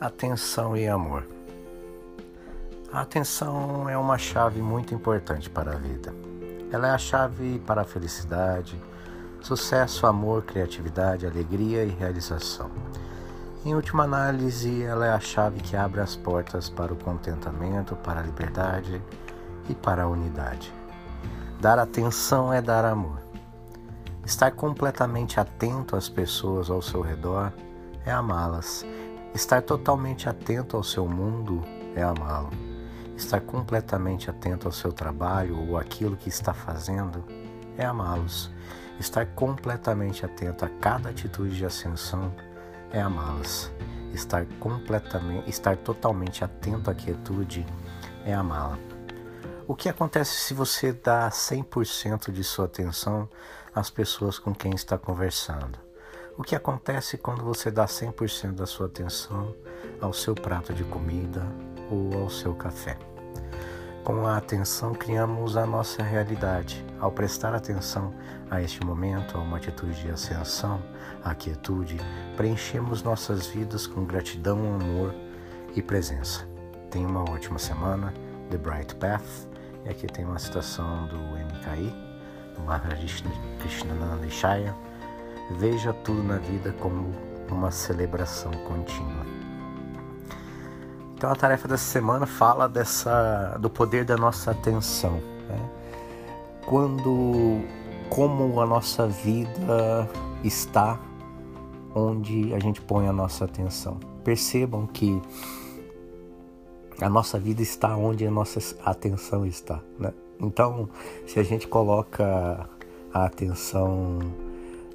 Atenção e amor. A atenção é uma chave muito importante para a vida. Ela é a chave para a felicidade, sucesso, amor, criatividade, alegria e realização. Em última análise, ela é a chave que abre as portas para o contentamento, para a liberdade e para a unidade. Dar atenção é dar amor. Estar completamente atento às pessoas ao seu redor é amá-las Estar totalmente atento ao seu mundo é amá-lo. Estar completamente atento ao seu trabalho ou aquilo que está fazendo é amá-los. Estar completamente atento a cada atitude de ascensão é amá-las. Estar completamente, estar totalmente atento à quietude é amá-la. O que acontece se você dá 100% de sua atenção às pessoas com quem está conversando? O que acontece quando você dá 100% da sua atenção ao seu prato de comida ou ao seu café? Com a atenção, criamos a nossa realidade. Ao prestar atenção a este momento, a uma atitude de ascensão, a quietude, preenchemos nossas vidas com gratidão, amor e presença. Tenha uma ótima semana. The Bright Path. E aqui tem uma citação do MKI, do Maharaj Krishnananda Shaya Veja tudo na vida como uma celebração contínua. Então a tarefa dessa semana fala dessa do poder da nossa atenção. Né? Quando como a nossa vida está onde a gente põe a nossa atenção. Percebam que a nossa vida está onde a nossa atenção está. Né? Então, se a gente coloca a atenção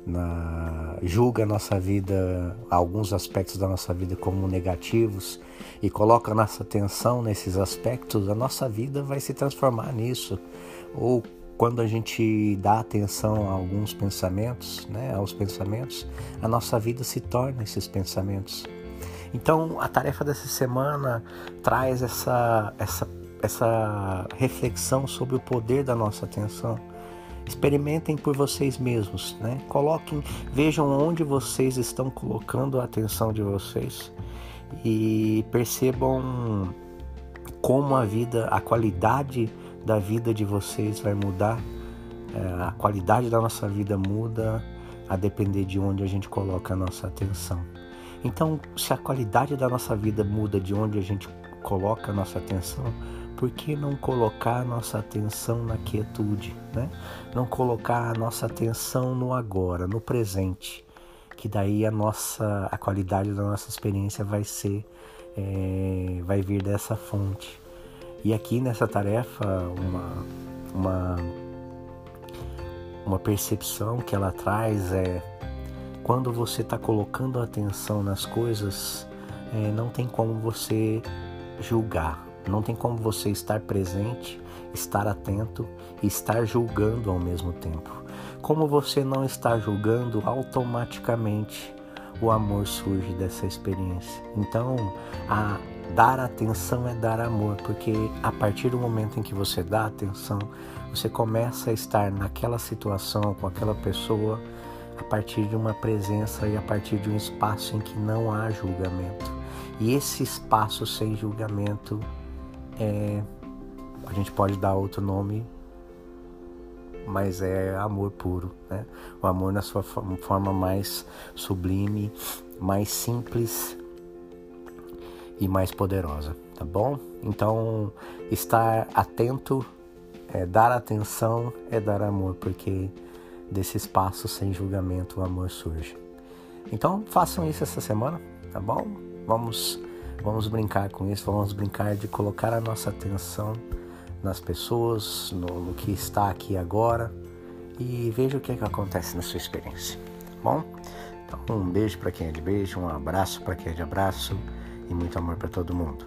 na, julga a nossa vida, alguns aspectos da nossa vida como negativos e coloca a nossa atenção nesses aspectos, a nossa vida vai se transformar nisso. Ou quando a gente dá atenção a alguns pensamentos, né, aos pensamentos, a nossa vida se torna esses pensamentos. Então, a tarefa dessa semana traz essa, essa, essa reflexão sobre o poder da nossa atenção Experimentem por vocês mesmos, né? Coloquem, vejam onde vocês estão colocando a atenção de vocês e percebam como a vida, a qualidade da vida de vocês vai mudar. É, a qualidade da nossa vida muda a depender de onde a gente coloca a nossa atenção. Então, se a qualidade da nossa vida muda de onde a gente coloca a nossa atenção, por que não colocar nossa atenção na quietude, né? Não colocar a nossa atenção no agora, no presente, que daí a nossa, a qualidade da nossa experiência vai ser, é, vai vir dessa fonte. E aqui nessa tarefa, uma, uma, uma percepção que ela traz é quando você está colocando atenção nas coisas, é, não tem como você julgar, não tem como você estar presente, estar atento e estar julgando ao mesmo tempo. Como você não está julgando, automaticamente o amor surge dessa experiência. Então, a dar atenção é dar amor, porque a partir do momento em que você dá atenção, você começa a estar naquela situação com aquela pessoa a partir de uma presença e a partir de um espaço em que não há julgamento. E esse espaço sem julgamento é, a gente pode dar outro nome, mas é amor puro, né? O amor na sua forma mais sublime, mais simples e mais poderosa, tá bom? Então, estar atento, é, dar atenção é dar amor, porque desse espaço sem julgamento o amor surge. Então, façam isso essa semana, tá bom? Vamos Vamos brincar com isso, vamos brincar de colocar a nossa atenção nas pessoas, no, no que está aqui agora e veja o que, é que acontece na sua experiência. Bom, então um beijo para quem é de beijo, um abraço para quem é de abraço e muito amor para todo mundo.